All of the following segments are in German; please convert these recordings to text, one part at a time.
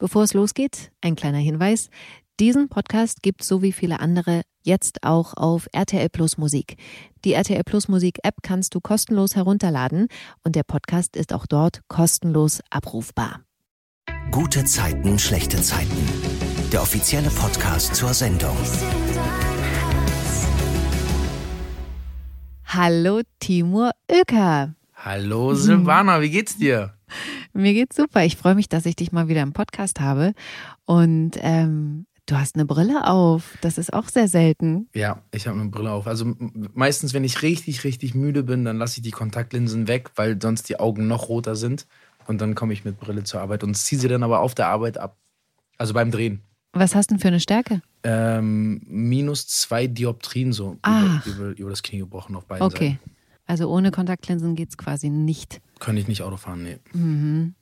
Bevor es losgeht, ein kleiner Hinweis. Diesen Podcast gibt so wie viele andere jetzt auch auf RTL Plus Musik. Die RTL Plus Musik App kannst du kostenlos herunterladen und der Podcast ist auch dort kostenlos abrufbar. Gute Zeiten, schlechte Zeiten. Der offizielle Podcast zur Sendung. Hallo Timur Oeker. Hallo Silvana, wie geht's dir? Mir geht's super. Ich freue mich, dass ich dich mal wieder im Podcast habe. Und ähm, du hast eine Brille auf. Das ist auch sehr selten. Ja, ich habe eine Brille auf. Also meistens, wenn ich richtig, richtig müde bin, dann lasse ich die Kontaktlinsen weg, weil sonst die Augen noch roter sind. Und dann komme ich mit Brille zur Arbeit und ziehe sie dann aber auf der Arbeit ab. Also beim Drehen. Was hast du denn für eine Stärke? Ähm, minus zwei Dioptrien so Ah. über, über, über das Knie gebrochen auf beiden Okay. Seiten. Also ohne Kontaktlinsen geht's quasi nicht. Könnte ich nicht Auto fahren, nee. Mhm.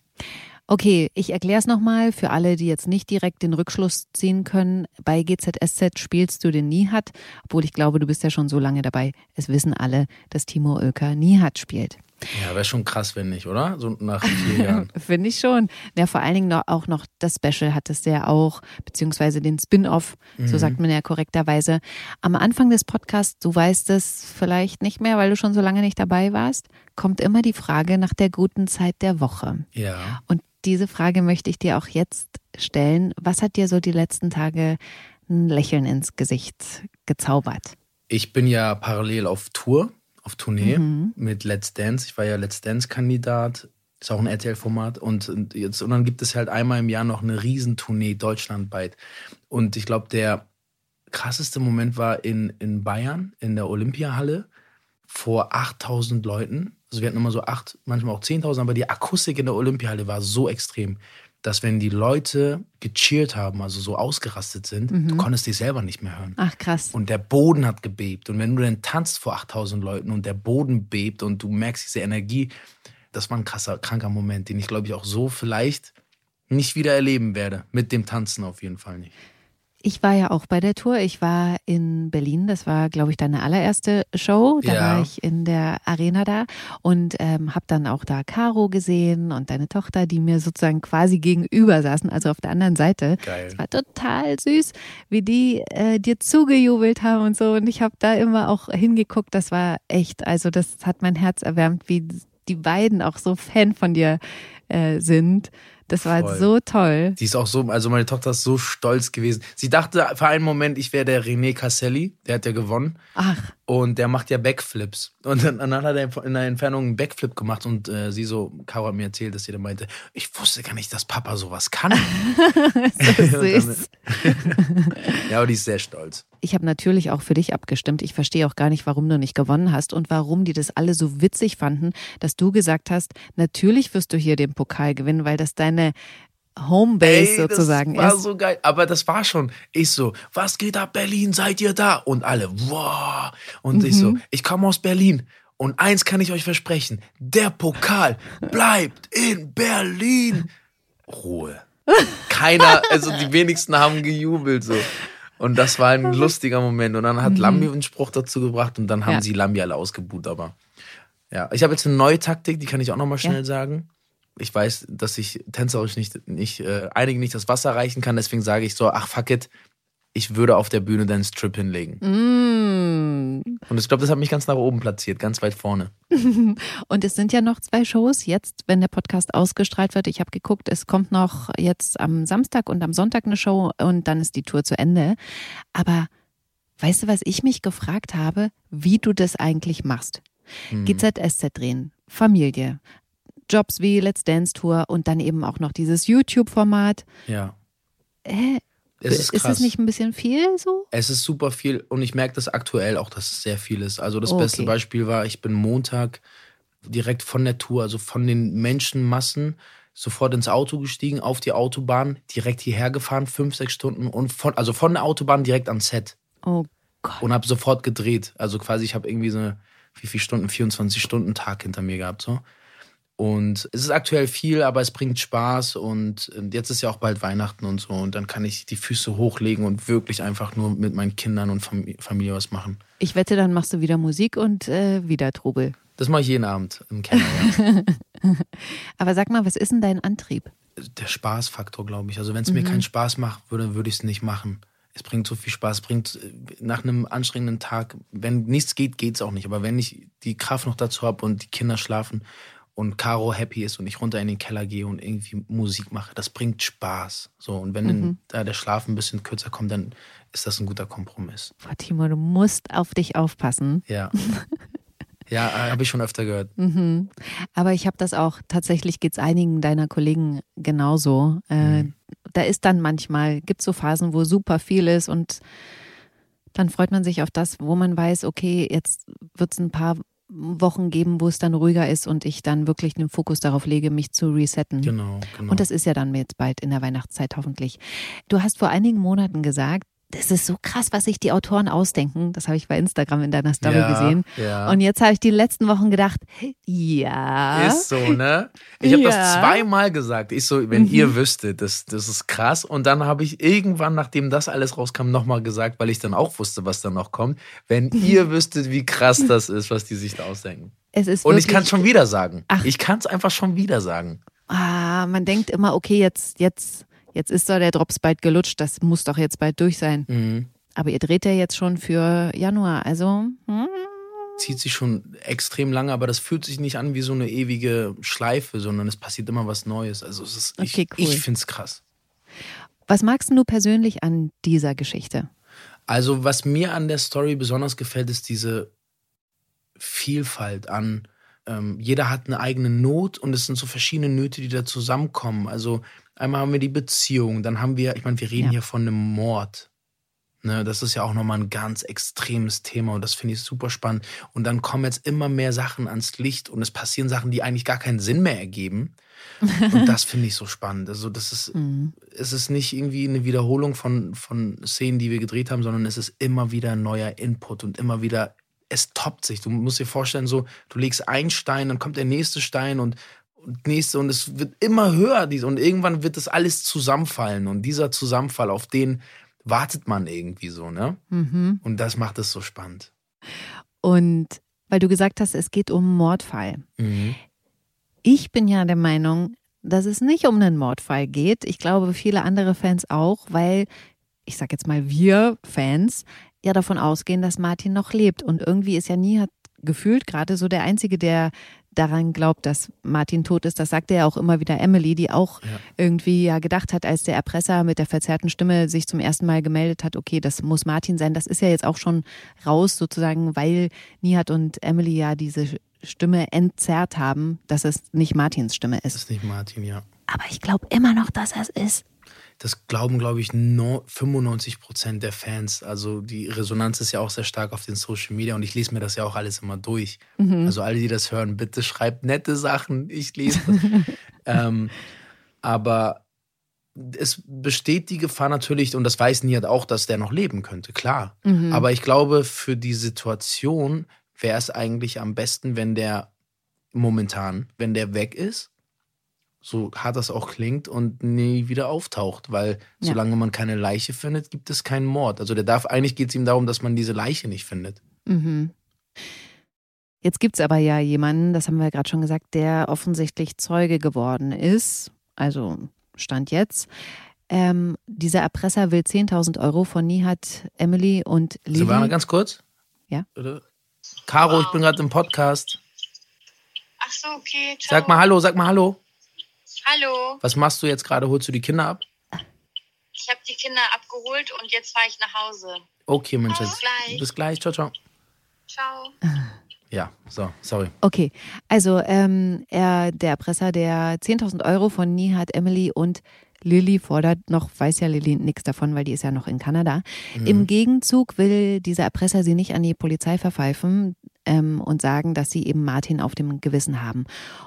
Okay, ich erkläre es nochmal für alle, die jetzt nicht direkt den Rückschluss ziehen können. Bei GZSZ spielst du den Nihat, obwohl ich glaube, du bist ja schon so lange dabei. Es wissen alle, dass Timo Oelker Nihat spielt. Ja, wäre schon krass, wenn nicht, oder? So nach vier Jahren. Finde ich schon. Ja, vor allen Dingen noch, auch noch das Special hat es ja auch, beziehungsweise den Spin-off, so Mhm. sagt man ja korrekterweise. Am Anfang des Podcasts, du weißt es vielleicht nicht mehr, weil du schon so lange nicht dabei warst, kommt immer die Frage nach der guten Zeit der Woche. Ja. Und diese Frage möchte ich dir auch jetzt stellen. Was hat dir so die letzten Tage ein Lächeln ins Gesicht gezaubert? Ich bin ja parallel auf Tour, auf Tournee Mhm. mit Let's Dance. Ich war ja Let's Dance-Kandidat. Ist auch ein RTL-Format. Und, und, jetzt, und dann gibt es halt einmal im Jahr noch eine Riesentournee deutschlandweit. Und ich glaube, der krasseste Moment war in, in Bayern, in der Olympiahalle, vor 8000 Leuten. Also wir hatten immer so acht, manchmal auch 10.000, aber die Akustik in der Olympiahalle war so extrem, dass wenn die Leute gecheert haben, also so ausgerastet sind, du konntest dich selber nicht mehr hören. Ach krass. Und der Boden hat gebebt. Und wenn du dann tanzt vor 8000 Leuten und der Boden bebt und du merkst diese Energie, das war ein krasser, kranker Moment, den ich glaube ich auch so vielleicht nicht wieder erleben werde. Mit dem Tanzen auf jeden Fall nicht. Ich war ja auch bei der Tour. Ich war in Berlin. Das war, glaube ich, deine allererste Show. Da Ja. war ich in der Arena da und ähm, habe dann auch da Caro gesehen und deine Tochter, die mir sozusagen quasi gegenüber saßen, also auf der anderen Seite. Geil. Es war total süß, wie die äh, dir zugejubelt haben und so. Und ich habe da immer auch hingeguckt. Das war echt, also das hat mein Herz erwärmt, wie die beiden auch so Fan von dir äh, sind. Das war Voll. so toll. Die ist auch so, also meine Tochter ist so stolz gewesen. Sie dachte für einen Moment, ich wäre der René Casselli, der hat ja gewonnen. Ach, Und der macht ja Backflips. Und dann, dann hat er in der Entfernung einen Backflip gemacht und äh, sie so, Caro hat mir erzählt, dass sie dann meinte, ich wusste gar nicht, dass Papa sowas kann. so süß. ja, aber die ist sehr stolz. Ich habe natürlich auch für dich abgestimmt. Ich verstehe auch gar nicht, warum du nicht gewonnen hast und warum die das alle so witzig fanden, dass du gesagt hast, natürlich wirst du hier den Pokal gewinnen, weil das deine Homebase Ey, sozusagen das war ist. so geil. Aber das war schon. Ich so, was geht ab Berlin? Seid ihr da? Und alle, wow. Und ich Mhm. so, ich komme aus Berlin. Und eins kann ich euch versprechen: Der Pokal bleibt in Berlin. Ruhe. Keiner, also die wenigsten haben gejubelt so. Und das war ein lustiger Moment. Und dann hat Lambi einen Spruch dazu gebracht und dann haben Mhm. Ja. sie Lambi alle ausgebuht. Aber ja, ich habe jetzt eine neue Taktik, die kann ich auch noch mal schnell Ja. sagen. Ich weiß, dass ich tänzerisch nicht, nicht äh, einigen nicht das Wasser reichen kann, deswegen sage ich so, ach fuck it, ich würde auf der Bühne den Strip hinlegen. Mm. Und ich glaube, das hat mich ganz nach oben platziert, ganz weit vorne. Und es sind ja noch zwei Shows jetzt, wenn der Podcast ausgestrahlt wird. Ich habe geguckt, es kommt noch jetzt am Samstag und am Sonntag eine Show und dann ist die Tour zu Ende. Aber weißt du, was ich mich gefragt habe, wie du das eigentlich machst? Mhm. GZSZ drehen, Familie, Jobs wie Let's Dance Tour und dann eben auch noch dieses YouTube-Format. Ja. Hä? Es ist krass. es nicht ein bisschen viel so? Es ist super viel und ich merke das aktuell auch, dass es sehr viel ist. Also das Okay. beste Beispiel war, ich bin Montag direkt von der Tour, also von den Menschenmassen, sofort ins Auto gestiegen, auf die Autobahn, direkt hierher gefahren, fünf, sechs Stunden und von, also von der Autobahn direkt ans Set Oh Gott. und habe sofort gedreht. Also quasi, ich habe irgendwie so eine, wie viele Stunden, 24 Stunden Tag hinter mir gehabt so. Und es ist aktuell viel, aber es bringt Spaß und und jetzt ist ja auch bald Weihnachten und so und dann kann ich die Füße hochlegen und wirklich einfach nur mit meinen Kindern und Fam- Familie was machen. Ich wette, dann machst du wieder Musik und äh, wieder Trubel. Das mache ich jeden Abend im Keller. Ja. Aber sag mal, was ist denn dein Antrieb? der Spaßfaktor, glaube ich. Also wenn es mir keinen Spaß macht, würde, würde ich es nicht machen. Es bringt so viel Spaß, es bringt äh, nach einem anstrengenden Tag, wenn nichts geht, geht es auch nicht. Aber wenn ich die Kraft noch dazu habe und die Kinder schlafen und Caro happy ist und ich runter in den Keller gehe und irgendwie Musik mache, das bringt Spaß. So, und wenn dann da der Schlaf ein bisschen kürzer kommt, dann ist das ein guter Kompromiss. Boah, Timo, du musst auf dich aufpassen. Ja. ja, habe ich schon öfter gehört. Mhm. Aber ich habe das auch, tatsächlich geht es einigen deiner Kollegen genauso. Äh, Da ist dann manchmal, gibt so Phasen, wo super viel ist und dann freut man sich auf das, wo man weiß, okay, jetzt wird es ein paar Wochen geben, wo es dann ruhiger ist und ich dann wirklich den Fokus darauf lege, mich zu resetten. Genau, genau. Und das ist ja dann jetzt bald in der Weihnachtszeit hoffentlich. Du hast vor einigen Monaten gesagt, das ist so krass, was sich die Autoren ausdenken. Das habe ich bei Instagram in deiner Story Ja, gesehen. ja. Und jetzt habe ich die letzten Wochen gedacht, ja. Ist so, ne? Ich habe das Ja. Mhm. zweimal gesagt. Ich so, wenn ihr wüsstet, das, das ist krass. Und dann habe ich irgendwann, nachdem das alles rauskam, nochmal gesagt, weil ich dann auch wusste, was dann noch kommt. Wenn ihr wüsstet, wie krass das ist, was die sich da ausdenken. Es ist Und ich kann es schon wieder sagen. Ach. Ich kann es einfach schon wieder sagen. Ah, man denkt immer, okay, jetzt, jetzt, jetzt ist doch der Drops bald gelutscht, das muss doch jetzt bald durch sein. Mhm. Aber ihr dreht ja jetzt schon für Januar, also hm, Zieht sich schon extrem lange, aber das fühlt sich nicht an wie so eine ewige Schleife, sondern es passiert immer was Neues. Also es ist, Okay, ich, cool. ich finde es krass. was magst du persönlich an dieser Geschichte? Also, was mir an der Story besonders gefällt, ist diese Vielfalt an. Ähm, jeder hat eine eigene Not und es sind so verschiedene Nöte, die da zusammenkommen. Also, einmal haben wir die Beziehung, dann haben wir, ich meine, wir reden Ja. hier von einem Mord. Ne, das ist ja auch nochmal ein ganz extremes Thema und das finde ich super spannend. Und dann kommen jetzt immer mehr Sachen ans Licht und es passieren Sachen, die eigentlich gar keinen Sinn mehr ergeben. Und das finde ich so spannend. Also, das ist, es ist nicht irgendwie eine Wiederholung von, von Szenen, die wir gedreht haben, sondern es ist immer wieder ein neuer Input und immer wieder, es toppt sich. Du musst dir vorstellen, so, du legst einen Stein, dann kommt der nächste Stein und, und nächste und es wird immer höher und irgendwann wird das alles zusammenfallen und dieser Zusammenfall, auf den wartet man irgendwie so, ne? Mhm. Und das macht es so spannend. Und weil du gesagt hast, es geht um einen Mordfall. Ich bin ja der Meinung, dass es nicht um einen Mordfall geht. Ich glaube, viele andere Fans auch, weil, ich sag jetzt mal, wir Fans ja davon ausgehen, dass Martin noch lebt. Und irgendwie ist ja nie hat gefühlt gerade so der Einzige, der daran glaubt, dass Martin tot ist. Das sagte ja auch immer wieder Emily, die auch Ja. irgendwie ja gedacht hat, als der Erpresser mit der verzerrten Stimme sich zum ersten Mal gemeldet hat, okay, das muss Martin sein. Das ist ja jetzt auch schon raus sozusagen, weil Nihat und Emily ja diese Stimme entzerrt haben, dass es nicht Martins Stimme Das ist. ist nicht Martin, ja. Aber ich glaube immer noch, dass er es ist. Das glauben, glaube ich, no, 95 Prozent der Fans. Also die Resonanz ist ja auch sehr stark auf den Social Media und ich lese mir das ja auch alles immer durch. Also alle, die das hören, bitte schreibt nette Sachen. Ich lese das. ähm, aber es besteht die Gefahr natürlich, und das weiß Nihat auch, dass der noch leben könnte, klar. Aber ich glaube, für die Situation wäre es eigentlich am besten, wenn der momentan, wenn der weg ist, so hart das auch klingt, und nie wieder auftaucht. Weil Ja. solange man keine Leiche findet, gibt es keinen Mord. Also der darf, eigentlich geht es ihm darum, dass man diese Leiche nicht findet. Mhm. Jetzt gibt es aber ja jemanden, das haben wir gerade schon gesagt, der offensichtlich Zeuge geworden ist. Also Stand jetzt. Ähm, dieser Erpresser will 10.000 Euro von Nihat, Emily und Lili. Silvana, ganz kurz. Ja? Bitte? Caro, ich bin gerade im Podcast. Ach so, okay. Ciao. Sag mal Hallo, sag mal Hallo. Hallo. Was machst du jetzt gerade? Holst du die Kinder ab? Ich habe die Kinder abgeholt und jetzt fahre ich nach Hause. Okay, Mensch. Bis gleich. Bis gleich. Ciao, ciao. Ciao. Ja, so, sorry. Okay, also ähm, er, der Erpresser, der 10.000 Euro von Nihat, Emily und Lilly fordert noch, weiß ja Lilly nichts davon, weil die ist ja noch in Kanada. Im Gegenzug will dieser Erpresser sie nicht an die Polizei verpfeifen ähm, und sagen, dass sie eben Martin auf dem Gewissen haben.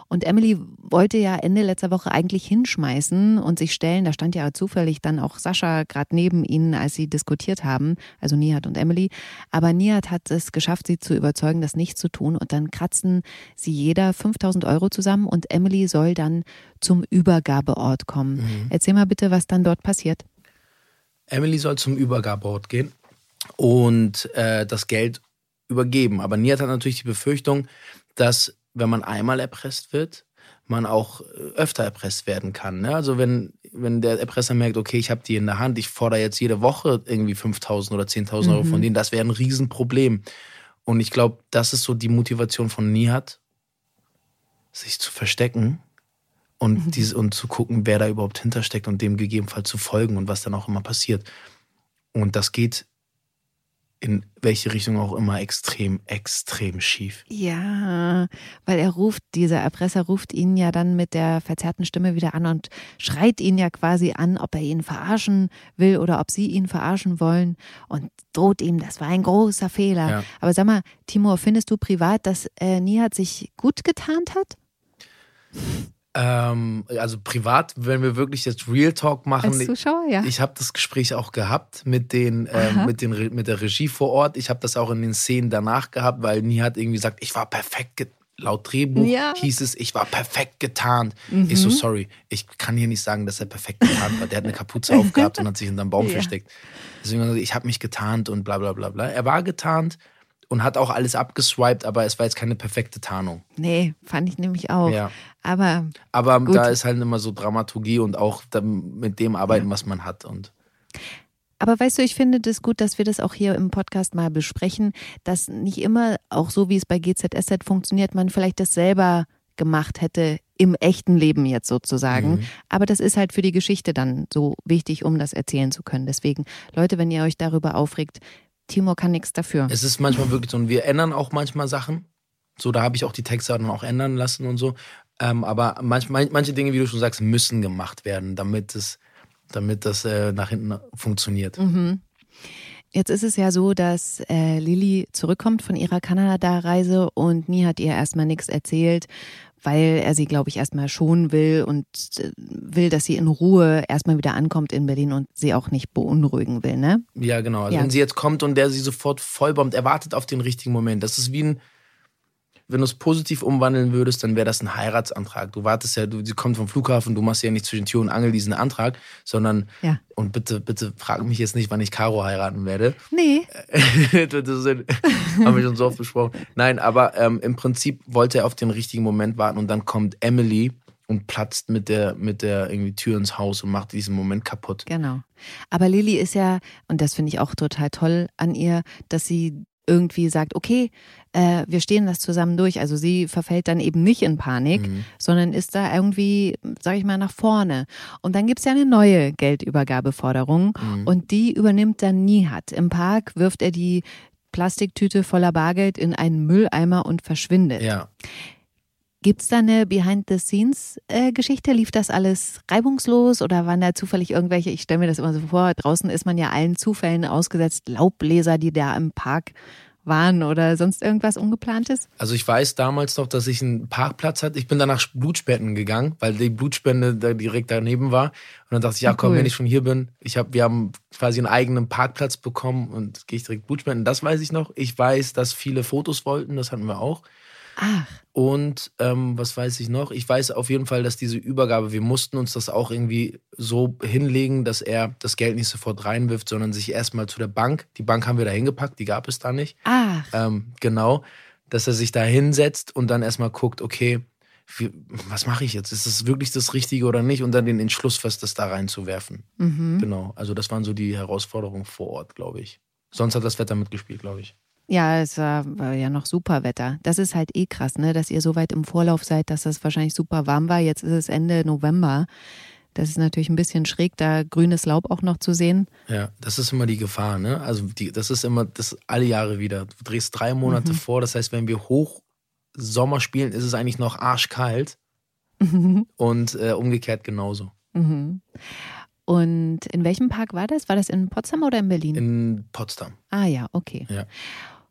Und Emily wollte ja Ende letzter Woche eigentlich hinschmeißen und sich stellen. Da stand ja zufällig dann auch Sascha gerade neben ihnen, als sie diskutiert haben, also Nihat und Emily. Aber Nihat hat es geschafft, sie zu überzeugen, das nicht zu tun. Und dann kratzen sie jeder 5000 Euro zusammen und Emily soll dann zum Übergabeort kommen. Erzähl mal bitte, was dann dort passiert. Emily soll zum Übergabeort gehen und äh, das Geld übergeben. Aber Nihat hat natürlich die Befürchtung, dass wenn man einmal erpresst wird, man auch äh, öfter erpresst werden kann. Ne? Also wenn, wenn der Erpresser merkt, okay, ich habe die in der Hand, ich fordere jetzt jede Woche irgendwie 5.000 oder 10.000 Euro von denen, das wäre ein Riesenproblem. Und ich glaube, das ist so die Motivation von Nihat, sich zu verstecken und, Mhm. diese, und zu gucken, wer da überhaupt hintersteckt und dem gegebenenfalls zu folgen und was dann auch immer passiert. Und das geht in welche Richtung auch immer extrem, extrem schief. Ja, weil er ruft, dieser Erpresser ruft ihn ja dann mit der verzerrten Stimme wieder an und schreit ihn ja quasi an, ob er ihn verarschen will oder ob sie ihn verarschen wollen und droht ihm, das war ein großer Fehler. Ja. Aber sag mal, Timur, findest du privat, dass äh, Nihat sich gut getarnt hat? Ähm, also privat, wenn wir wirklich jetzt Real Talk machen, Als Zuschauer, ja. Ich habe das Gespräch auch gehabt mit den, ähm, mit den mit der Regie vor Ort. Ich habe das auch in den Szenen danach gehabt, weil Nihat irgendwie sagt, ich war perfekt ge- laut Drehbuch Ja. hieß es, ich war perfekt getarnt. Mhm. Ich so sorry, ich kann hier nicht sagen, dass er perfekt getarnt war. Der hat eine Kapuze aufgehabt und hat sich hinterm Baum Ja. versteckt. Deswegen ich habe mich getarnt und bla bla bla bla. Er war getarnt und hat auch alles abgeswiped, aber es war jetzt keine perfekte Tarnung. nee, fand ich nämlich auch. Ja. Aber Aber Gut. da ist halt immer so Dramaturgie und auch mit dem arbeiten, was man hat und Aber weißt du, ich finde das gut, dass wir das auch hier im Podcast mal besprechen, dass nicht immer, auch so wie es bei GZSZ funktioniert, man vielleicht das selber gemacht hätte im echten Leben jetzt sozusagen. Mhm. Aber das ist halt für die Geschichte dann so wichtig, um das erzählen zu können. Deswegen, Leute, wenn ihr euch darüber aufregt, Timo kann nichts dafür. Es ist manchmal wirklich so, und wir ändern auch manchmal Sachen. So, da habe ich auch die Texte dann auch ändern lassen und so. Ähm, aber manchmal, manche Dinge, wie du schon sagst, müssen gemacht werden, damit es, damit das äh, nach hinten funktioniert. Mhm. Jetzt ist es ja so, dass äh, Lilly zurückkommt von ihrer Kanada-Reise und Nie hat ihr erstmal nichts erzählt, weil er sie, glaube ich, erstmal schonen will und äh, will, dass sie in Ruhe erstmal wieder ankommt in Berlin und sie auch nicht beunruhigen will, ne? Ja, genau. Also Ja. wenn sie jetzt kommt und der sie sofort vollbombt, er wartet auf den richtigen Moment. Das ist wie ein, wenn du es positiv umwandeln würdest, dann wäre das ein Heiratsantrag. Du wartest ja, du, sie kommt vom Flughafen, du machst ja nicht zwischen Tür und Angel diesen Antrag, sondern, Ja. und bitte, bitte frag mich jetzt nicht, wann ich Caro heiraten werde. Nee. das haben wir schon so oft besprochen. Nein, aber ähm, im Prinzip wollte er auf den richtigen Moment warten und dann kommt Emily und platzt mit der, mit der irgendwie Tür ins Haus und macht diesen Moment kaputt. Genau. Aber Lilly ist ja, und das finde ich auch total toll an ihr, dass sie irgendwie sagt, okay, äh, wir stehen das zusammen durch. Also sie verfällt dann eben nicht in Panik, Mhm. sondern ist da irgendwie, sag ich mal, nach vorne. Und dann gibt's ja eine neue Geldübergabeforderung Mhm. und die übernimmt dann Nihat. Im Park wirft er die Plastiktüte voller Bargeld in einen Mülleimer und verschwindet. Ja. Gibt's da eine Behind-the-Scenes-Geschichte? Lief das alles reibungslos oder waren da zufällig irgendwelche, ich stelle mir das immer so vor, draußen ist man ja allen Zufällen ausgesetzt, Laubbläser, die da im Park waren oder sonst irgendwas Ungeplantes? Also ich weiß damals noch, dass ich einen Parkplatz hatte. Ich bin danach Blutspenden gegangen, weil die Blutspende da direkt daneben war. Und dann dachte ich, ja komm, cool. wenn ich schon hier bin, ich hab, wir haben quasi einen eigenen Parkplatz bekommen und gehe ich direkt Blutspenden. Das weiß ich noch. Ich weiß, dass viele Fotos wollten, das hatten wir auch. Ach, Und ähm, was weiß ich noch? Ich weiß auf jeden Fall, dass diese Übergabe, wir mussten uns das auch irgendwie so hinlegen, dass er das Geld nicht sofort reinwirft, sondern sich erstmal zu der Bank, die Bank haben wir da hingepackt, die gab es da nicht. ach, Ähm, genau, dass er sich da hinsetzt und dann erstmal guckt, okay, wie, was mache ich jetzt? Ist das wirklich das Richtige oder nicht? Und dann den Entschluss fasst, das da reinzuwerfen. mhm. Genau, also das waren so die Herausforderungen vor Ort, glaube ich. Sonst hat das Wetter mitgespielt, glaube ich. Ja, es war, war ja noch super Wetter. Das ist halt eh krass, ne, dass ihr so weit im Vorlauf seid, dass das wahrscheinlich super warm war. Jetzt ist es Ende November. Das ist natürlich ein bisschen schräg, da grünes Laub auch noch zu sehen. Ja, das ist immer die Gefahr, ne? Also die, das ist immer, das alle Jahre wieder. Du drehst drei Monate vor, das heißt, wenn wir hoch Sommer spielen, ist es eigentlich noch arschkalt und äh, umgekehrt genauso. Mhm. Und in welchem Park war das? War das in Potsdam oder in Berlin? In Potsdam. ah ja, okay. Ja.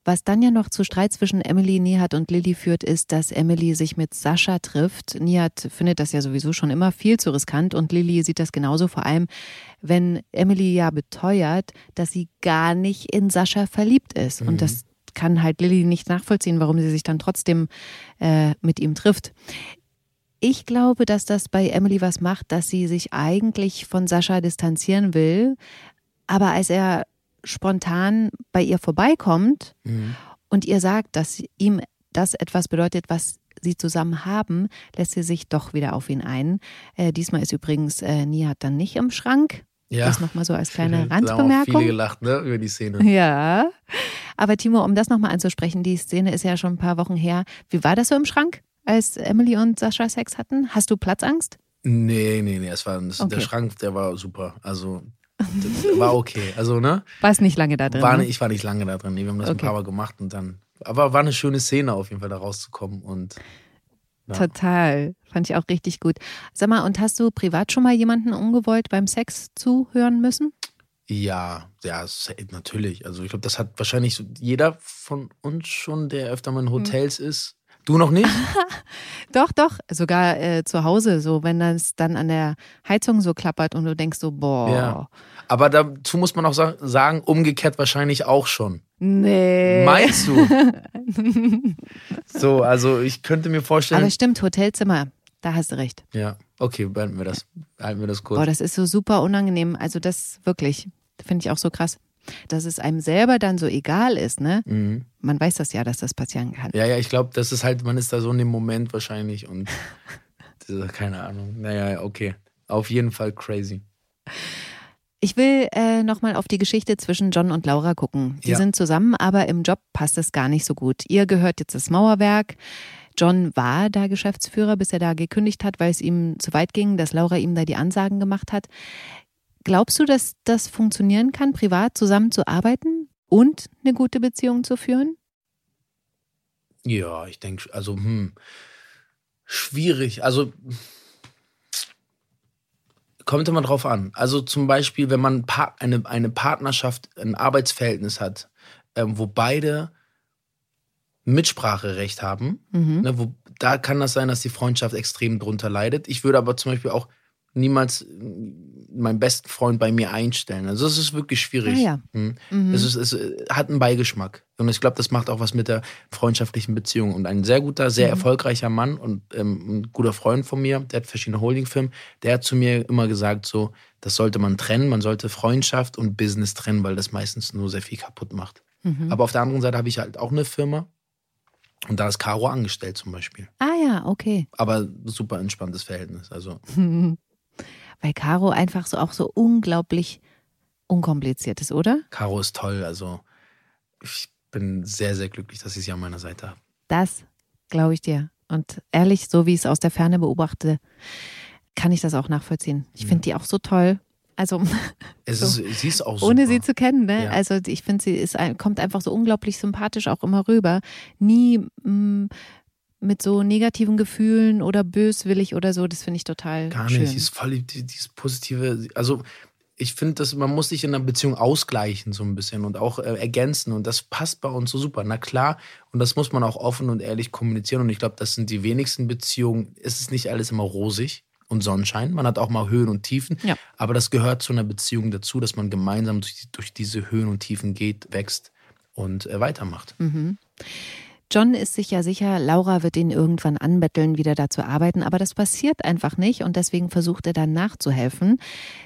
Was dann ja noch zu Streit zwischen Emily, Nihat und Lilly führt, ist, dass Emily sich mit Sascha trifft. Nihat findet das ja sowieso schon immer viel zu riskant und Lilly sieht das genauso, vor allem wenn Emily ja beteuert, dass sie gar nicht in Sascha verliebt ist. Mhm. Und das kann halt Lilly nicht nachvollziehen, warum sie sich dann trotzdem äh, mit ihm trifft. Ich glaube, dass das bei Emily was macht, dass sie sich eigentlich von Sascha distanzieren will. Aber als er spontan bei ihr vorbeikommt Mhm. und ihr sagt, dass ihm das etwas bedeutet, was sie zusammen haben, lässt sie sich doch wieder auf ihn ein. Äh, diesmal ist übrigens äh, Nihat dann nicht im Schrank. Ja. Das nochmal so als kleine Randbemerkung. viele gelacht, ne, über die Szene. Ja. Aber Timo, um das nochmal anzusprechen, die Szene ist ja schon ein paar Wochen her. Wie war das so im Schrank, als Emily und Sascha Sex hatten? Hast du Platzangst? Nee, nee, nee, es war, das, Okay. der Schrank, der war super. Also, war okay. Also, ne? War es nicht lange da drin? War, ne? ich war nicht lange da drin. Nee, wir haben das Okay. ein paar Mal gemacht und dann. Aber war eine schöne Szene auf jeden Fall, da rauszukommen. Und Ja. Total. Fand ich auch richtig gut. Sag mal, und hast du privat schon mal jemanden ungewollt beim Sex zuhören müssen? ja, ja, natürlich. Also, ich glaube, das hat wahrscheinlich so jeder von uns schon, der öfter mal in Hotels ist. Du noch nicht? Doch, doch. Sogar äh, zu Hause, so wenn das dann an der Heizung so klappert und du denkst so, boah. Ja. Aber dazu muss man auch sa- sagen, umgekehrt wahrscheinlich auch schon. Nee. Meinst du? so, also ich könnte mir vorstellen. Aber stimmt, Hotelzimmer, da hast du recht. ja, okay, behalten wir das. Halten wir das kurz. Boah, das ist so super unangenehm. Also das wirklich, finde ich auch so krass. Dass es einem selber dann so egal ist, ne? mhm. Man weiß das ja, dass das passieren kann. Ja, ja, ich glaube, das ist halt, man ist da so in dem Moment wahrscheinlich und das- keine Ahnung. Naja, okay. Auf jeden Fall crazy. Ich will äh, nochmal auf die Geschichte zwischen John und Laura gucken. Die Ja. sind zusammen, aber im Job passt es gar nicht so gut. Ihr gehört jetzt das Mauerwerk. John war da Geschäftsführer, bis er da gekündigt hat, weil es ihm zu weit ging, dass Laura ihm da die Ansagen gemacht hat. Glaubst du, dass das funktionieren kann, privat zusammenzuarbeiten und eine gute Beziehung zu führen? Ja, ich denke, also, hm, schwierig. Also, kommt immer drauf an. Also, zum Beispiel, wenn man eine, eine Partnerschaft, ein Arbeitsverhältnis hat, ähm, wo beide Mitspracherecht haben, Mhm. ne, wo, da kann das sein, dass die Freundschaft extrem drunter leidet. Ich würde aber zum Beispiel auch niemals äh, meinen besten Freund bei mir einstellen. Also, das ist wirklich schwierig. Ah ja. Hm. Mhm. Es, ist, es äh, hat einen Beigeschmack. Und ich glaube, das macht auch was mit der freundschaftlichen Beziehung. Und ein sehr guter, sehr Mhm. erfolgreicher Mann und ähm, ein guter Freund von mir, der hat verschiedene Holdingfirmen, der hat zu mir immer gesagt, so, das sollte man trennen. Man sollte Freundschaft und Business trennen, weil das meistens nur sehr viel kaputt macht. Mhm. Aber auf der anderen Seite habe ich halt auch eine Firma. Und da ist Caro angestellt zum Beispiel. Ah ja, okay. Aber super entspanntes Verhältnis. Also, Weil Caro einfach so auch so unglaublich unkompliziert ist, oder? Caro ist toll. Also, ich bin sehr, sehr glücklich, dass ich sie an meiner Seite habe. Das glaube ich dir. Und ehrlich, so wie ich es aus der Ferne beobachte, kann ich das auch nachvollziehen. Ich finde die auch so toll. Also Es So. ist, sie ist auch ohne super. sie zu kennen, ne? Ja. Also ich finde, sie ist kommt einfach so unglaublich sympathisch auch immer rüber. Nie mm, mit so negativen Gefühlen oder böswillig oder so. Das finde ich total Gar schön. nicht. Die ist voll die, die, dieses positive. Also ich finde, dass man muss sich in einer Beziehung ausgleichen so ein bisschen und auch äh, ergänzen und das passt bei uns so super. Na klar, und das muss man auch offen und ehrlich kommunizieren und ich glaube, das sind die wenigsten Beziehungen. Es ist nicht alles immer rosig und Sonnenschein. Man hat auch mal Höhen und Tiefen, Ja. aber das gehört zu einer Beziehung dazu, dass man gemeinsam durch, durch diese Höhen und Tiefen geht, wächst und äh, weitermacht. Mhm. John ist sich ja sicher, Laura wird ihn irgendwann anbetteln, wieder da zu arbeiten, aber das passiert einfach nicht und deswegen versucht er dann nachzuhelfen.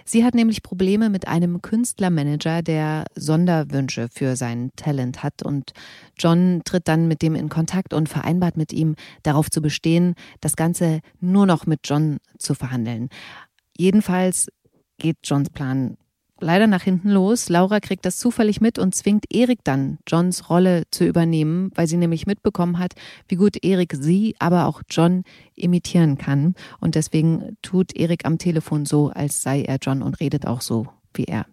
Sie hat nämlich Probleme mit einem Künstlermanager, der Sonderwünsche für sein Talent hat und John tritt dann mit dem in Kontakt und vereinbart mit ihm, darauf zu bestehen, das Ganze nur noch mit John zu verhandeln. Jedenfalls geht Johns Plan leider nach hinten los. Laura kriegt das zufällig mit und zwingt Erik dann, Johns Rolle zu übernehmen, weil sie nämlich mitbekommen hat, wie gut Erik sie, aber auch John imitieren kann. Und deswegen tut Erik am Telefon so, als sei er John und redet auch so wie er.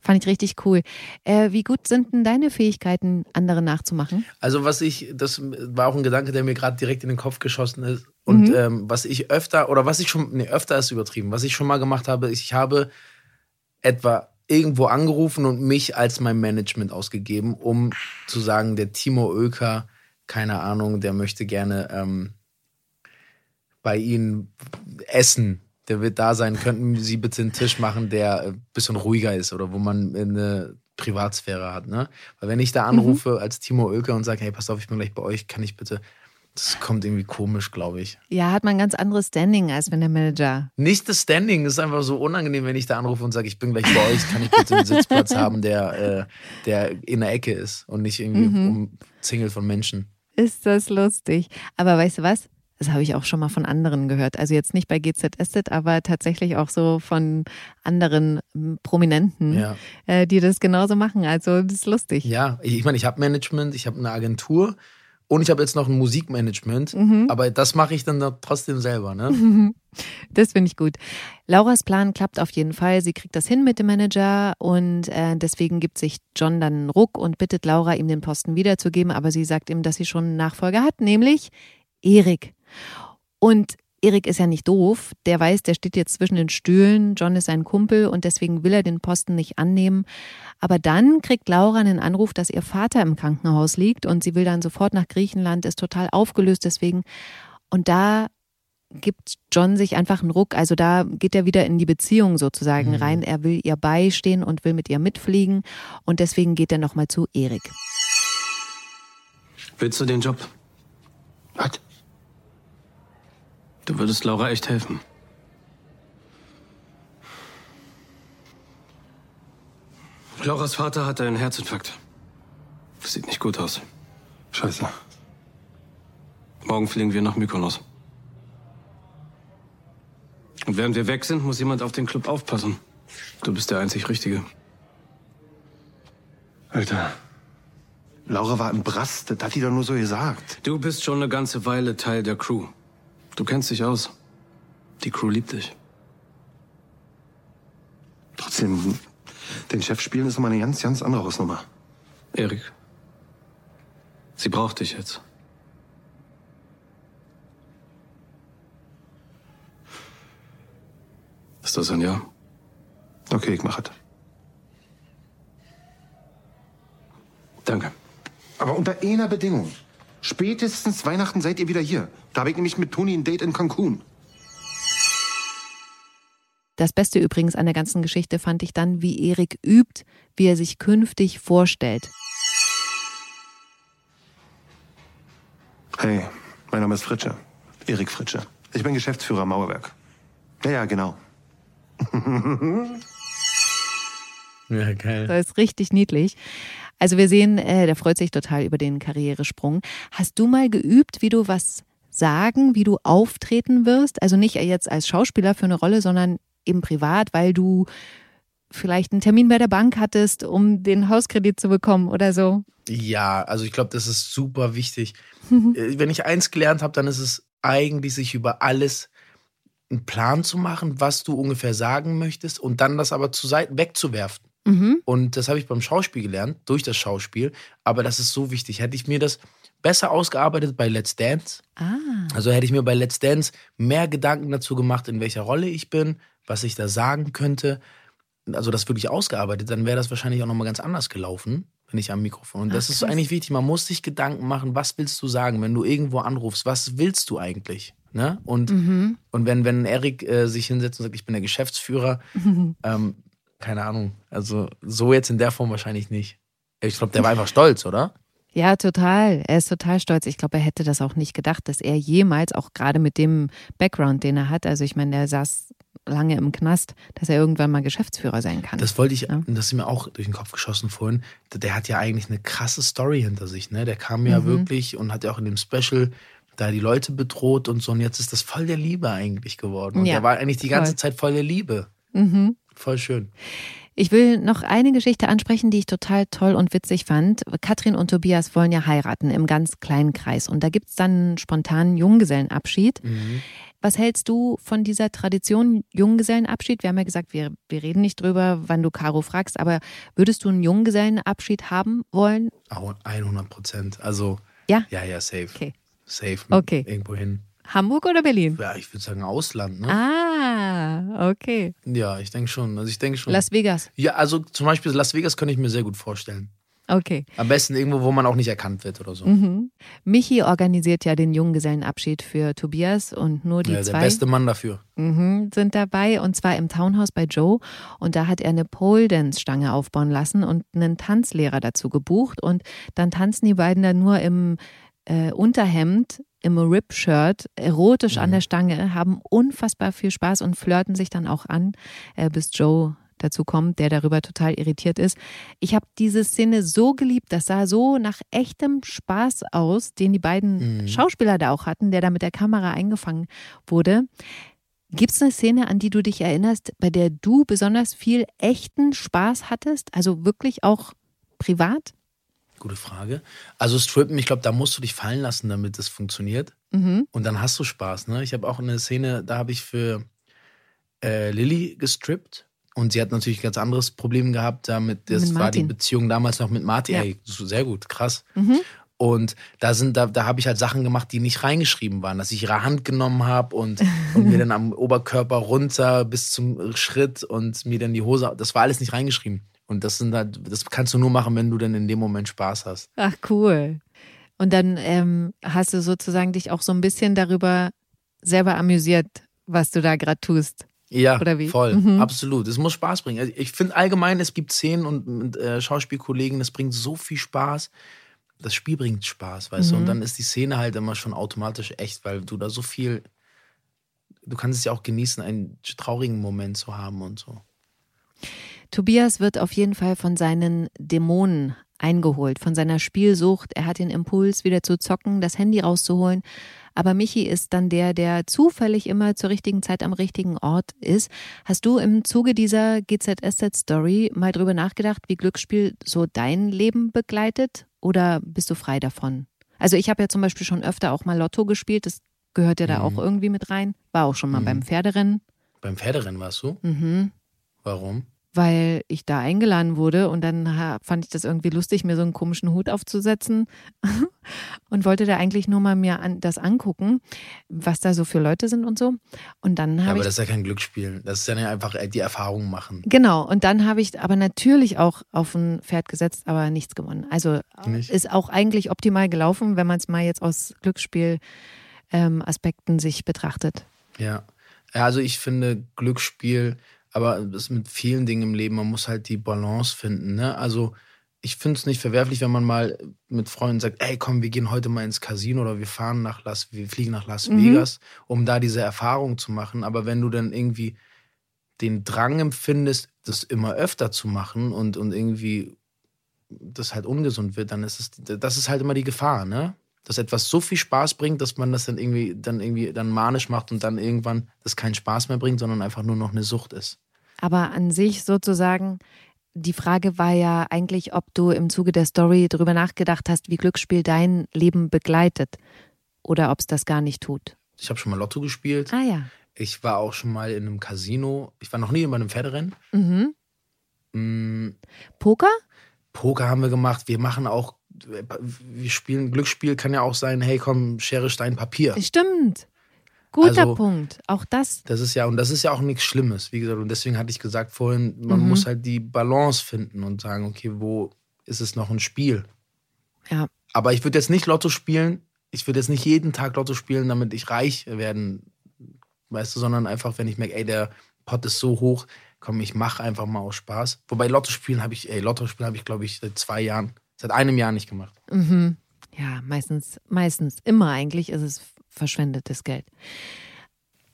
Fand ich richtig cool. Äh, wie gut sind denn deine Fähigkeiten, andere nachzumachen? Also was ich, das war auch ein Gedanke, der mir gerade direkt in den Kopf geschossen ist. Und Mhm. ähm, was ich öfter, oder was ich schon, nee, öfter ist übertrieben, was ich schon mal gemacht habe, ist, ich habe etwa irgendwo angerufen und mich als mein Management ausgegeben, um zu sagen, der Timo Oelker, keine Ahnung, der möchte gerne ähm, bei Ihnen essen. Der wird da sein. Könnten Sie bitte einen Tisch machen, der ein bisschen ruhiger ist oder wo man eine Privatsphäre hat, ne? Weil wenn ich da anrufe als Timo Oelker und sage, hey, pass auf, ich bin gleich bei euch, kann ich bitte. Das kommt irgendwie komisch, glaube ich. Ja, hat man ein ganz anderes Standing, als wenn der Manager. Nicht das Standing, ist einfach so unangenehm, wenn ich da anrufe und sage, ich bin gleich bei euch, kann ich bitte einen Sitzplatz haben, der, äh, der in der Ecke ist und nicht irgendwie Mhm. umzingelt von Menschen. Ist das lustig. Aber weißt du was? Das habe ich auch schon mal von anderen gehört. Also jetzt nicht bei GZSZ, aber tatsächlich auch so von anderen m, Prominenten, Ja. äh, die das genauso machen. Also das ist lustig. Ja, ich meine, ich habe Management, ich habe eine Agentur und ich habe jetzt noch ein Musikmanagement, Mhm. aber das mache ich dann da trotzdem selber, ne? Das finde ich gut. Lauras Plan klappt auf jeden Fall. Sie kriegt das hin mit dem Manager und äh, deswegen gibt sich John dann einen Ruck und bittet Laura, ihm den Posten wiederzugeben. Aber sie sagt ihm, dass sie schon einen Nachfolger hat, nämlich Erik. Und Erik ist ja nicht doof. Der weiß, der steht jetzt zwischen den Stühlen. John ist sein Kumpel und deswegen will er den Posten nicht annehmen. Aber dann kriegt Laura einen Anruf, dass ihr Vater im Krankenhaus liegt und sie will dann sofort nach Griechenland, ist total aufgelöst deswegen. Und da gibt John sich einfach einen Ruck. Also da geht er wieder in die Beziehung sozusagen Mhm. rein. Er will ihr beistehen und will mit ihr mitfliegen. Und deswegen geht er nochmal zu Erik. Willst du den Job? Was? Du würdest Laura echt helfen. Lauras Vater hatte einen Herzinfarkt. Das sieht nicht gut aus. Scheiße. Morgen fliegen wir nach Mykonos. Und während wir weg sind, muss jemand auf den Club aufpassen. Du bist der einzig Richtige. Alter. Laura war im Brast, das hat die doch nur so gesagt. Du bist schon eine ganze Weile Teil der Crew. Du kennst dich aus. Die Crew liebt dich. Trotzdem, den Chef spielen ist nochmal eine ganz, ganz andere Hausnummer. Erik. Sie braucht dich jetzt. Ist das ein Ja? Okay, ich mach es. Danke. Aber unter einer Bedingung. Spätestens Weihnachten seid ihr wieder hier. Da habe ich nämlich mit Toni ein Date in Cancun. Das Beste übrigens an der ganzen Geschichte fand ich dann, wie Erik übt, wie er sich künftig vorstellt. Hey, mein Name ist Fritsche. Erik Fritsche. Ich bin Geschäftsführer Mauerwerk. Ja, ja, genau. Ja, geil. Das ist richtig niedlich. Also wir sehen, äh, der freut sich total über den Karrieresprung. Hast du mal geübt, wie du was sagen, wie du auftreten wirst? Also nicht jetzt als Schauspieler für eine Rolle, sondern eben privat, weil du vielleicht einen Termin bei der Bank hattest, um den Hauskredit zu bekommen oder so. Ja, also ich glaube, das ist super wichtig. Äh, Wenn ich eins gelernt habe, dann ist es eigentlich, sich über alles einen Plan zu machen, was du ungefähr sagen möchtest und dann das aber zu Seiten wegzuwerfen. Mhm. Und das habe ich beim Schauspiel gelernt, durch das Schauspiel. Aber das ist so wichtig. Hätte ich mir das besser ausgearbeitet bei Let's Dance, Ah, also hätte ich mir bei Let's Dance mehr Gedanken dazu gemacht, in welcher Rolle ich bin, was ich da sagen könnte. Also das wirklich ausgearbeitet, dann wäre das wahrscheinlich auch nochmal ganz anders gelaufen, wenn ich am Mikrofon. Und das Ach, ist so eigentlich wichtig. Man muss sich Gedanken machen, was willst du sagen, wenn du irgendwo anrufst, was willst du eigentlich? Ne? Und, mhm. und wenn, wenn Erik äh, sich hinsetzt und sagt, ich bin der Geschäftsführer, ähm, keine Ahnung, also so jetzt in der Form wahrscheinlich nicht. Ich glaube, der war einfach stolz, oder? Ja, total. Er ist total stolz. Ich glaube, er hätte das auch nicht gedacht, dass er jemals, auch gerade mit dem Background, den er hat, also ich meine, der saß lange im Knast, dass er irgendwann mal Geschäftsführer sein kann. Das wollte ich, Ja. das ist mir auch durch den Kopf geschossen vorhin. Der hat ja eigentlich eine krasse Story hinter sich, ne? Der kam ja Mhm. wirklich und hat ja auch in dem Special da die Leute bedroht und so. Und jetzt ist das voll der Liebe eigentlich geworden. Und Ja, der war eigentlich die ganze voll. Zeit voll der Liebe. Mhm. Voll schön. Ich will noch eine Geschichte ansprechen, die ich total toll und witzig fand. Katrin und Tobias wollen ja heiraten im ganz kleinen Kreis. Und da gibt's dann einen spontanen Junggesellenabschied. Mhm. Was hältst du von dieser Tradition Junggesellenabschied? Wir haben ja gesagt, wir, wir reden nicht drüber, wann du Caro fragst, aber würdest du einen Junggesellenabschied haben wollen? Auch 100 Prozent. Also, Ja? ja, ja, safe. Okay. Safe. Okay. Irgendwo hin. Hamburg oder Berlin? Ja, ich würde sagen Ausland, ne? Ah, okay. Ja, ich denke schon. Also ich denke schon. Las Vegas. ja, also zum Beispiel Las Vegas könnte ich mir sehr gut vorstellen. Okay. Am besten irgendwo, wo man auch nicht erkannt wird oder so. Mhm. Michi organisiert ja den Junggesellenabschied für Tobias und nur die Ja, der zwei beste Mann dafür. mhm, sind dabei und zwar im Townhouse bei Joe und da hat er eine Pole Dance Stange aufbauen lassen und einen Tanzlehrer dazu gebucht und dann tanzen die beiden da nur im äh, Unterhemd im Rip-Shirt erotisch an der Stange, haben unfassbar viel Spaß und flirten sich dann auch an, äh, bis Joe dazu kommt, der darüber total irritiert ist. Ich habe diese Szene so geliebt, das sah so nach echtem Spaß aus, den die beiden Mhm. Schauspieler da auch hatten, der da mit der Kamera eingefangen wurde. Gibt es eine Szene, an die du dich erinnerst, bei der du besonders viel echten Spaß hattest? Also wirklich auch privat? Gute Frage. Also Strippen, ich glaube, da musst du dich fallen lassen, damit es funktioniert. Mhm. Und dann hast du Spaß. Ne? Ich habe auch eine Szene, da habe ich für äh, Lilly gestrippt. Und sie hat natürlich ein ganz anderes Problem gehabt damit. Das Mit war die. Beziehung damals noch mit Martin. Ja. Ey, sehr gut, krass. Mhm. Und da sind, da, da habe ich halt Sachen gemacht, die nicht reingeschrieben waren, dass ich ihre Hand genommen habe und, und mir dann am Oberkörper runter bis zum Schritt und mir dann die Hose. Das war alles nicht reingeschrieben. Und das sind halt, das kannst du nur machen, wenn du dann in dem Moment Spaß hast. Ach, cool. Und dann ähm, hast du sozusagen dich auch so ein bisschen darüber selber amüsiert, was du da gerade tust. Ja, voll, Mhm. absolut. Es muss Spaß bringen. Also ich finde allgemein, es gibt Szenen und, und äh, Schauspielkollegen, das bringt so viel Spaß. Das Spiel bringt Spaß, weißt du. Mhm. Und dann ist die Szene halt immer schon automatisch echt, weil du da so viel. Du kannst es ja auch genießen, einen traurigen Moment zu haben und so. Tobias wird auf jeden Fall von seinen Dämonen eingeholt, von seiner Spielsucht. Er hat den Impuls, wieder zu zocken, das Handy rauszuholen. Aber Michi ist dann der, der zufällig immer zur richtigen Zeit am richtigen Ort ist. Hast du im Zuge dieser GZSZ-Story mal drüber nachgedacht, wie Glücksspiel so dein Leben begleitet? Oder bist du frei davon? Also ich habe ja zum Beispiel schon öfter auch mal Lotto gespielt. Das gehört ja da Mhm. auch irgendwie mit rein. War auch schon mal Mhm. beim Pferderennen. Beim Pferderennen warst du? Mhm Warum? Weil ich da eingeladen wurde und dann fand ich das irgendwie lustig, mir so einen komischen Hut aufzusetzen und wollte da eigentlich nur mal mir an, das angucken, was da so für Leute sind und so. Und dann Ja, habe aber ich das ist ja kein Glücksspiel. Das ist ja einfach äh, die Erfahrung machen. Genau, und dann habe ich aber natürlich auch auf ein Pferd gesetzt, aber nichts gewonnen. Also Nicht? ist auch eigentlich optimal gelaufen, wenn man es mal jetzt aus Glücksspiel-Aspekten sich betrachtet. Ja. ja, also ich finde Glücksspiel, aber das ist mit vielen Dingen im Leben, man muss halt die Balance finden. Ne? Also ich finde es nicht verwerflich, wenn man mal mit Freunden sagt, ey komm, wir gehen heute mal ins Casino oder wir fahren nach Las, wir fliegen nach Las Mhm. Vegas, um da diese Erfahrung zu machen. Aber wenn du dann irgendwie den Drang empfindest, das immer öfter zu machen und, und irgendwie das halt ungesund wird, dann ist es, das ist halt immer die Gefahr, ne? Dass etwas so viel Spaß bringt, dass man das dann irgendwie, dann irgendwie dann manisch macht und dann irgendwann das keinen Spaß mehr bringt, sondern einfach nur noch eine Sucht ist. Aber an sich sozusagen, die Frage war ja eigentlich, ob du im Zuge der Story darüber nachgedacht hast, wie Glücksspiel dein Leben begleitet oder ob es das gar nicht tut. Ich habe schon mal Lotto gespielt. Ah ja. Ich war auch schon mal in einem Casino. Ich war noch nie in einem Pferderennen. Mhm. Mm, Poker? Poker haben wir gemacht. Wir machen auch, wir spielen Glücksspiel kann ja auch sein, hey komm, Schere, Stein, Papier. Stimmt. Guter Also- Punkt. Auch das. Das ist ja, und das ist ja auch nichts Schlimmes, wie gesagt. Und deswegen hatte ich gesagt vorhin, man Mhm. muss halt die Balance finden und sagen, okay, wo ist es noch ein Spiel? Ja. Aber ich würde jetzt nicht Lotto spielen. Ich würde jetzt nicht jeden Tag Lotto spielen, damit ich reich werden, weißt du, sondern einfach, wenn ich merke, ey, der Pot ist so hoch, komm, ich mache einfach mal aus Spaß. Wobei Lotto spielen habe ich, ey, Lotto spielen habe ich, glaube ich, seit zwei Jahren, seit einem Jahr nicht gemacht. Mhm. Ja, meistens, meistens, immer eigentlich ist es verschwendetes Geld.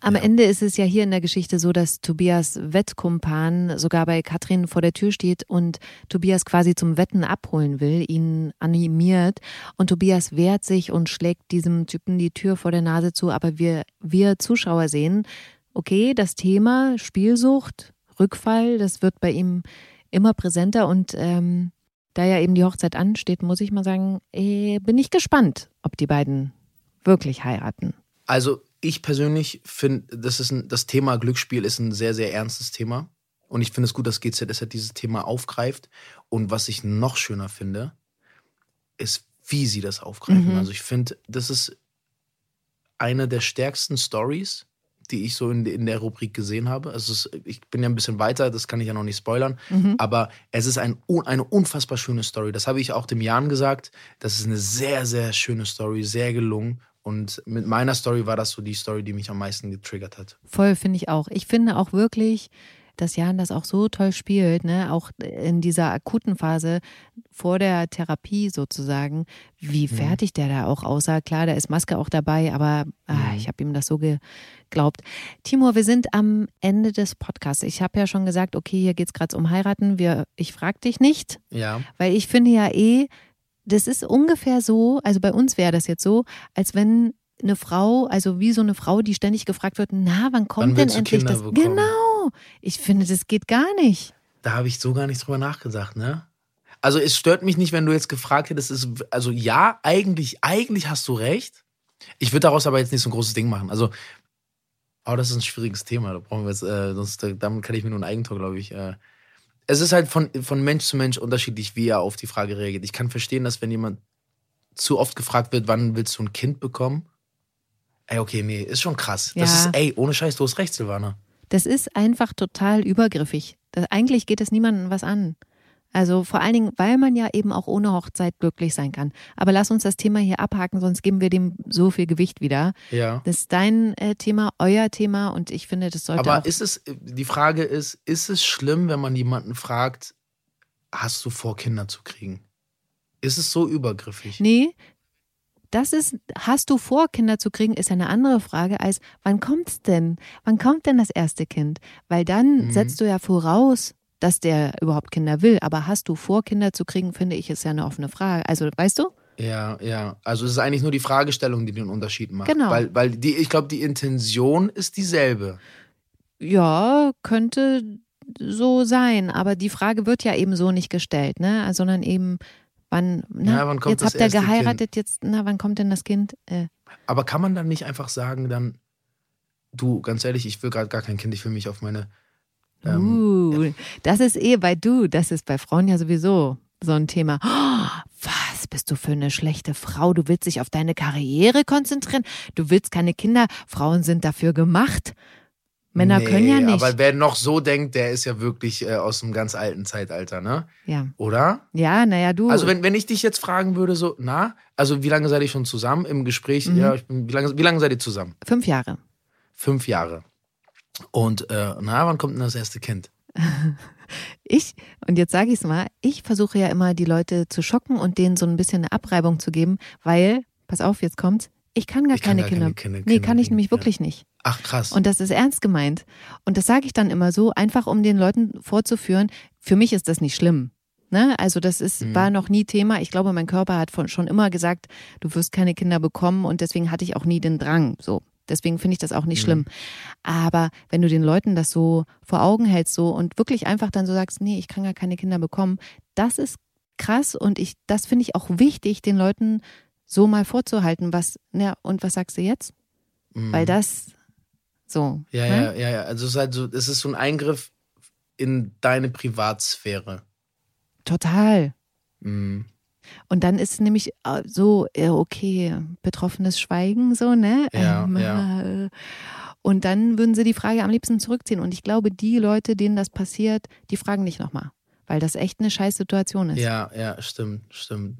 Am Ja. Ende ist es ja hier in der Geschichte so, dass Tobias Wettkumpan sogar bei Katrin vor der Tür steht und Tobias quasi zum Wetten abholen will, ihn animiert. Und Tobias wehrt sich und schlägt diesem Typen die Tür vor der Nase zu. Aber wir, wir Zuschauer sehen, okay, das Thema Spielsucht, Rückfall, das wird bei ihm immer präsenter und ähm, da ja eben die Hochzeit ansteht, muss ich mal sagen, äh, bin ich gespannt, ob die beiden wirklich heiraten. Also ich persönlich finde, das, ist ein, das Thema Glücksspiel ist ein sehr, sehr ernstes Thema. Und ich finde es gut, dass GZSZ dieses Thema aufgreift. Und was ich noch schöner finde, ist, wie sie das aufgreifen. Mhm. Also ich finde, das ist eine der stärksten Stories, die ich so in, in der Rubrik gesehen habe. Also es, ich bin ja ein bisschen weiter, das kann ich ja noch nicht spoilern. Mhm. Aber es ist ein, eine unfassbar schöne Story. Das habe ich auch dem Jan gesagt. Das ist eine sehr, sehr schöne Story, sehr gelungen. Und mit meiner Story war das so die Story, die mich am meisten getriggert hat. Voll finde ich auch. Ich finde auch wirklich, dass Jan das auch so toll spielt, ne? Auch in dieser akuten Phase vor der Therapie sozusagen, wie Mhm. fertig der da auch aussah. Klar, da ist Maske auch dabei, aber ah, Mhm. ich habe ihm das so geglaubt. Timur, wir sind am Ende des Podcasts. Ich habe ja schon gesagt, okay, hier geht's gerade um heiraten. Wir, ich frag dich nicht, Ja. weil ich finde ja eh, das ist ungefähr so, also bei uns wäre das jetzt so, als wenn eine Frau, also wie so eine Frau, die ständig gefragt wird, na, wann kommt Wann denn endlich Kinder das? bekommen? Genau. Ich finde, das geht gar nicht. Da habe ich so gar nicht drüber nachgedacht, ne? Also es stört mich nicht, wenn du jetzt gefragt hättest, ist, also ja, eigentlich, eigentlich hast du recht. Ich würde daraus aber jetzt nicht so ein großes Ding machen. Also, aber das ist ein schwieriges Thema. Da brauchen wir jetzt, äh, sonst, äh, damit kann ich mir nur ein Eigentor, glaube ich. Äh. Es ist halt von, von Mensch zu Mensch unterschiedlich, wie er auf die Frage reagiert. Ich kann verstehen, dass wenn jemand zu oft gefragt wird, wann willst du ein Kind bekommen? Ey, okay, nee, ist schon krass. Das Ja. ist, ey, ohne Scheiß, du hast recht, Silvana. Das ist einfach total übergriffig. Das, eigentlich geht es niemandem was an. Also vor allen Dingen, weil man ja eben auch ohne Hochzeit glücklich sein kann. Aber lass uns das Thema hier abhaken, sonst geben wir dem so viel Gewicht wieder. Ja. Das ist dein äh, Thema, euer Thema und ich finde, das sollte Aber auch. ist es, die Frage ist, ist es schlimm, wenn man jemanden fragt, hast du vor, Kinder zu kriegen? Ist es so übergriffig? Nee, das ist, hast du vor, Kinder zu kriegen, ist eine andere Frage als, wann kommt's denn? Wann kommt denn das erste Kind? Weil dann Mhm. setzt du ja voraus, dass der überhaupt Kinder will. Aber hast du vor, Kinder zu kriegen, finde ich, ist ja eine offene Frage. Also, weißt du? Ja, ja. Also es ist eigentlich nur die Fragestellung, die den Unterschied macht. Genau. Weil, weil die, ich glaube, die Intention ist dieselbe. Ja, könnte so sein. Aber die Frage wird ja eben so nicht gestellt, ne? Sondern eben, wann, na, Ja, wann kommt jetzt das habt ihr geheiratet, jetzt, na, wann kommt denn das Kind? Äh, Aber kann man dann nicht einfach sagen, dann, du, ganz ehrlich, ich will gerade gar kein Kind, ich will mich auf meine. Ähm, uh, das ist eh bei du, das ist bei Frauen ja sowieso so ein Thema. Oh, was bist du für eine schlechte Frau? Du willst dich auf deine Karriere konzentrieren? Du willst keine Kinder? Frauen sind dafür gemacht. Männer nee, können ja nicht. Aber wer noch so denkt, der ist ja wirklich äh, aus einem ganz alten Zeitalter, ne? ja, Oder? ja, naja, du. Also wenn, wenn ich dich jetzt fragen würde, so, na, also wie lange seid ihr schon zusammen im Gespräch? Mhm. Ja, ich bin, wie, lange, wie lange seid ihr zusammen? fünf Jahre. Fünf Jahre. Und äh, na, wann kommt denn das erste Kind? Ich, und jetzt sage ich es mal, ich versuche ja immer, die Leute zu schocken und denen so ein bisschen eine Abreibung zu geben, weil, pass auf, jetzt kommt's, ich kann gar Ich kann keine gar Kinder. keine Kinder- nee, Kinder kann ich nämlich ja. wirklich nicht. Ach krass. Und das ist ernst gemeint. Und das sage ich dann immer so, einfach um den Leuten vorzuführen, für mich ist das nicht schlimm. Ne? Also das ist, Mhm. war noch nie Thema. Ich glaube, mein Körper hat von, schon immer gesagt, du wirst keine Kinder bekommen und deswegen hatte ich auch nie den Drang. So. Deswegen finde ich das auch nicht Mhm. schlimm. Aber wenn du den Leuten das so vor Augen hältst so und wirklich einfach dann so sagst, nee, ich kann gar keine Kinder bekommen, das ist krass und ich, das finde ich auch wichtig, den Leuten so mal vorzuhalten, was, ja, und was sagst du jetzt? Mhm. Weil das so. ja, ne? ja, ja, ja. Also es ist halt so, es ist so ein Eingriff in deine Privatsphäre. Total. Mhm. Und dann ist es nämlich äh, so, äh, okay, betroffenes Schweigen, so, ne? Ja, Ähm, ja. äh, Und dann würden sie die Frage am liebsten zurückziehen. Und ich glaube, die Leute, denen das passiert, die fragen nicht nochmal. Weil das echt eine scheiß Situation ist. Ja, ja, stimmt, stimmt.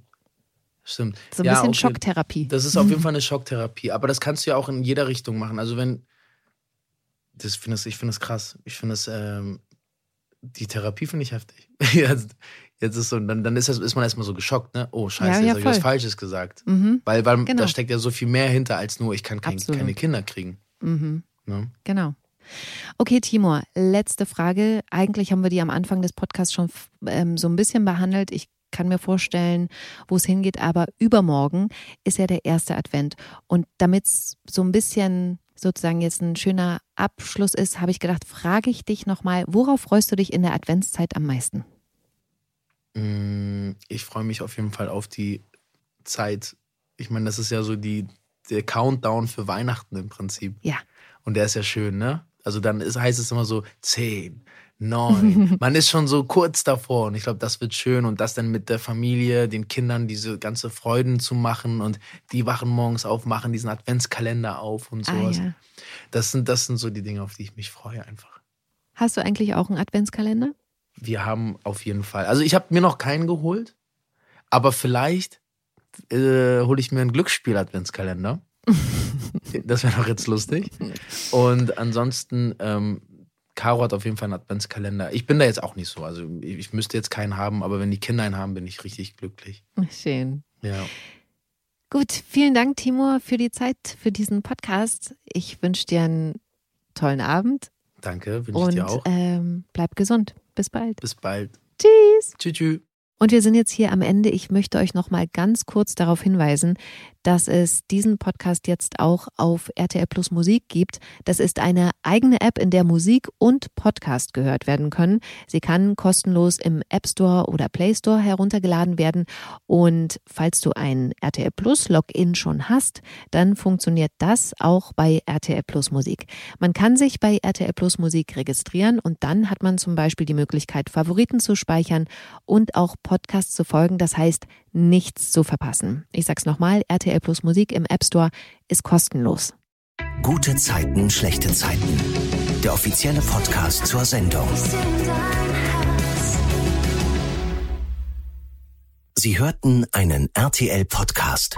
Stimmt. So ein ja, bisschen okay. Schocktherapie. Das ist auf jeden Fall eine Schocktherapie. Aber das kannst du ja auch in jeder Richtung machen. Also wenn. Das find das, ich finde das krass. Ich finde das. Ähm, die Therapie finde ich heftig. jetzt, jetzt ist so, dann, dann ist, das, ist man erstmal so geschockt, ne? Oh, scheiße, Ja, jetzt ja, habe ich was. Falsches gesagt. Mhm, Weil, weil Genau. da steckt ja so viel mehr hinter als nur, ich kann kein, keine Kinder kriegen. mhm, Ne? genau. Okay, Timur, letzte Frage. Eigentlich haben wir die am Anfang des Podcasts schon ähm, so ein bisschen behandelt. Ich kann mir vorstellen, wo es hingeht, aber übermorgen ist ja der erste Advent. Und damit es so ein bisschen sozusagen jetzt ein schöner Abschluss ist, habe ich gedacht, frage ich dich nochmal, worauf freust du dich in der Adventszeit am meisten? Mm, Ich freue mich auf jeden Fall auf die Zeit. Ich meine, das ist ja so die, der Countdown für Weihnachten im Prinzip. Ja. Und der ist ja schön, ne? Also dann ist, heißt es immer so zehn, neun. Man ist schon so kurz davor und ich glaube, das wird schön und das dann mit der Familie, den Kindern diese ganze Freuden zu machen und die wachen morgens auf, machen diesen Adventskalender auf und Ah, sowas. ja. Das sind, das sind so die Dinge, auf die ich mich freue einfach. Hast du eigentlich auch einen Adventskalender? Wir haben auf jeden Fall. Also ich habe mir noch keinen geholt, aber vielleicht äh, hole ich mir einen Glücksspiel-Adventskalender. das wäre doch jetzt lustig. Und ansonsten, ähm, Caro hat auf jeden Fall einen Adventskalender. Ich bin da jetzt auch nicht so. Also ich, ich müsste jetzt keinen haben, aber wenn die Kinder einen haben, bin ich richtig glücklich. Schön. Ja. Gut, vielen Dank, Timur, für die Zeit, für diesen Podcast. Ich wünsche dir einen tollen Abend Danke, wünsche ich und dir auch. ähm, bleib gesund. Bis bald. Bis bald. Tschüss. Tschüss. tschüss. Und wir sind jetzt hier am Ende. Ich möchte euch noch mal ganz kurz darauf hinweisen, dass es diesen Podcast jetzt auch auf RTL Plus Musik gibt. Das ist eine eigene App, in der Musik und Podcast gehört werden können. Sie kann kostenlos im App Store oder Play Store heruntergeladen werden. Und falls du ein RTL Plus Login schon hast, dann funktioniert das auch bei RTL Plus Musik. Man kann sich bei RTL Plus Musik registrieren und dann hat man zum Beispiel die Möglichkeit, Favoriten zu speichern und auch Podcasts zu folgen. Das heißt, nichts zu verpassen. Ich sag's nochmal, RTL Plus Musik im App Store ist kostenlos. Gute Zeiten, schlechte Zeiten. Der offizielle Podcast zur Sendung. Sie hörten einen RTL-Podcast.